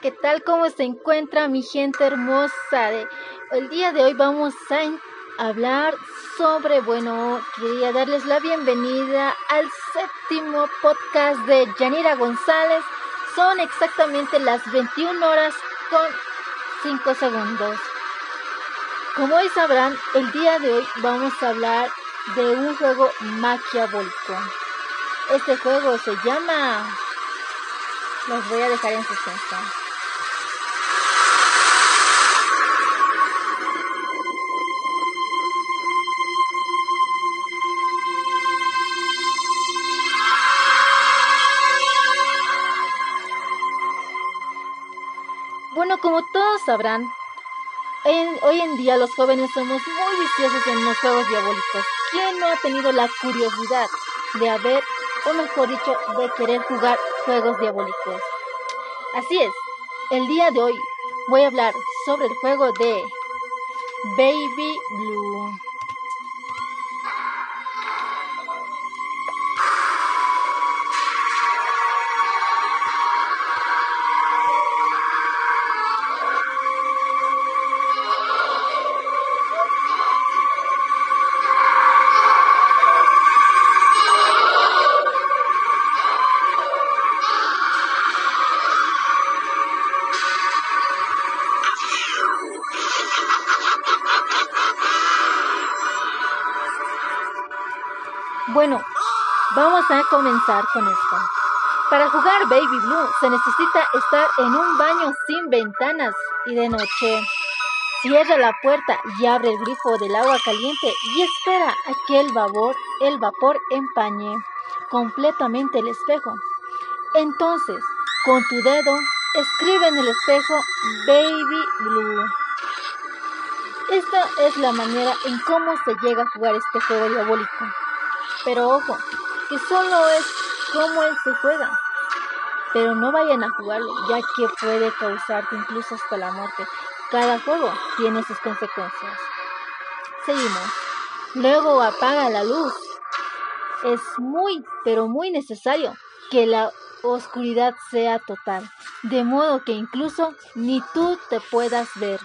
¿qué tal? ¿Cómo se encuentra mi gente hermosa? el día de hoy vamos a hablar sobre, bueno, quería darles la bienvenida al séptimo podcast de Yanira González. Son exactamente las 21 horas con 5 segundos. Como hoy sabrán, el día de hoy vamos a hablar de un juego maquiavélico. Este juego se llama los voy a dejar en suspenso. Sabrán, hoy en día los jóvenes somos muy viciosos en los juegos diabólicos. ¿Quién no ha tenido la curiosidad de haber, o mejor dicho, de querer jugar juegos diabólicos. Así es, el día de hoy voy a hablar sobre el juego de Baby Blue. Bueno, vamos a comenzar con esto. Para jugar Baby Blue se necesita estar en un baño sin ventanas y de noche. Cierra la puerta y abre el grifo del agua caliente y espera a que el vapor, el vapor empañe completamente el espejo. Entonces, con tu dedo, escribe en el espejo Baby Blue. Esta es la manera en cómo se llega a jugar este juego diabólico. Pero ojo, que solo es como él se juega. Pero no vayan a jugarlo, ya que puede causarte incluso hasta la muerte. Cada juego tiene sus consecuencias. Seguimos. Luego apaga la luz. Es muy, pero muy necesario que la oscuridad sea total, de modo que incluso ni tú te puedas ver.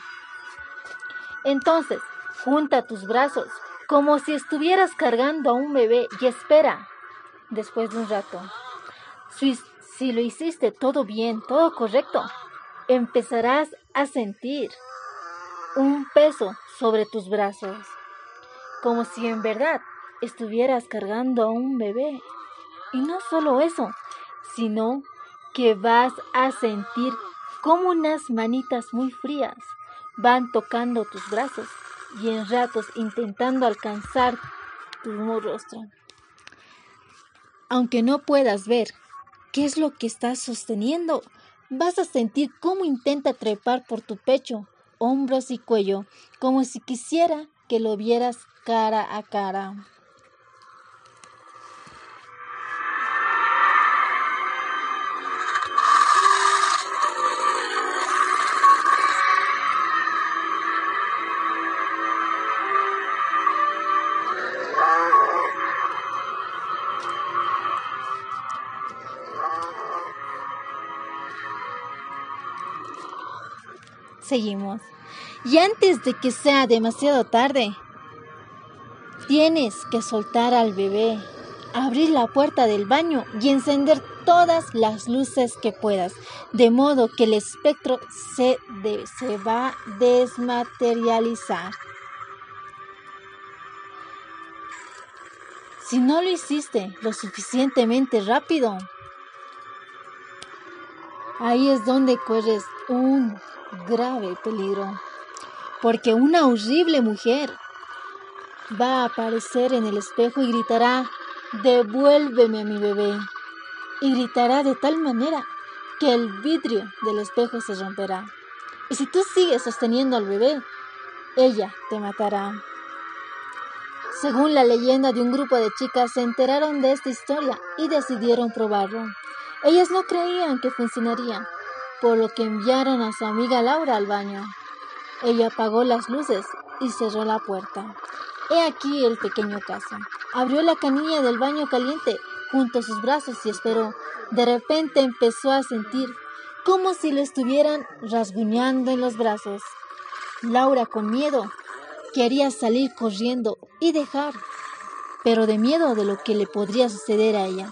Entonces, junta tus brazos, como si estuvieras cargando a un bebé y espera después de un rato. Si, lo hiciste todo bien, todo correcto, empezarás a sentir un peso sobre tus brazos, como si en verdad estuvieras cargando a un bebé. Y no solo eso, sino que vas a sentir como unas manitas muy frías van tocando tus brazos y en ratos intentando alcanzar tu rostro. Aunque no puedas ver qué es lo que estás sosteniendo, vas a sentir cómo intenta trepar por tu pecho, hombros y cuello, como si quisiera que lo vieras cara a cara. Seguimos. Y antes de que sea demasiado tarde, tienes que soltar al bebé, abrir la puerta del baño y encender todas las luces que puedas, de modo que el espectro se, se va a desmaterializar. Si no lo hiciste lo suficientemente rápido, ahí es donde corres un grave peligro, porque una horrible mujer va a aparecer en el espejo y gritará, devuélveme a mi bebé, y gritará de tal manera que el vidrio del espejo se romperá. Y si tú sigues sosteniendo al bebé, ella te matará. Según la leyenda de un grupo de chicas se enteraron de esta historia y decidieron probarlo. Ellas no creían que funcionaría, por lo que enviaron a su amiga Laura al baño. Ella apagó las luces y cerró la puerta. He aquí el pequeño caso. Abrió la canilla del baño caliente junto a sus brazos y esperó. De repente empezó a sentir como si lo estuvieran rasguñando en los brazos. Laura, con miedo, quería salir corriendo y dejar, pero de miedo de lo que le podría suceder a ella.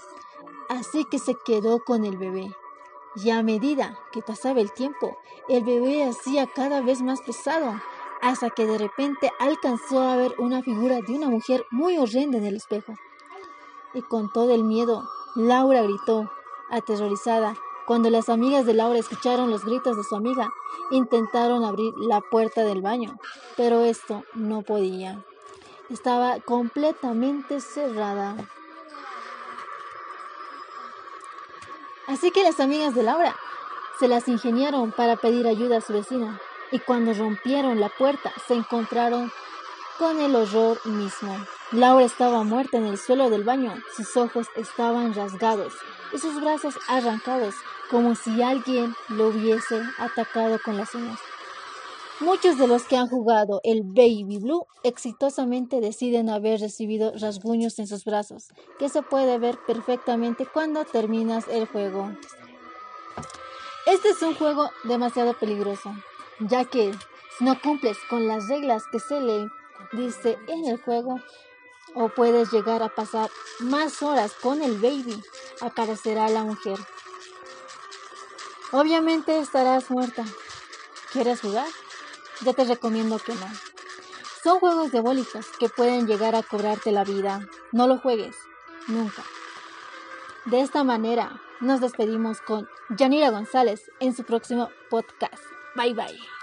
Así que se quedó con el bebé. Y a medida que pasaba el tiempo, el bebé hacía cada vez más pesado, hasta que de repente alcanzó a ver una figura de una mujer muy horrenda en el espejo. Y con todo el miedo, Laura gritó, aterrorizada, cuando las amigas de Laura escucharon los gritos de su amiga, intentaron abrir la puerta del baño, pero esto no podía. Estaba completamente cerrada. Así que las amigas de Laura se las ingeniaron para pedir ayuda a su vecina, y cuando rompieron la puerta se encontraron con el horror mismo. Laura estaba muerta en el suelo del baño, sus ojos estaban rasgados y sus brazos arrancados, como si alguien lo hubiese atacado con las uñas. Muchos de los que han jugado el Baby Blue exitosamente deciden haber recibido rasguños en sus brazos, que se puede ver perfectamente cuando terminas el juego. Este es un juego demasiado peligroso, ya que si no cumples con las reglas que se le dice en el juego, o puedes llegar a pasar más horas con el baby, aparecerá la mujer. Obviamente estarás muerta. ¿Quieres jugar? Yo te recomiendo que no. Son juegos diabólicos que pueden llegar a cobrarte la vida. No lo juegues, nunca. De esta manera nos despedimos con Yanira González en su próximo podcast. Bye bye.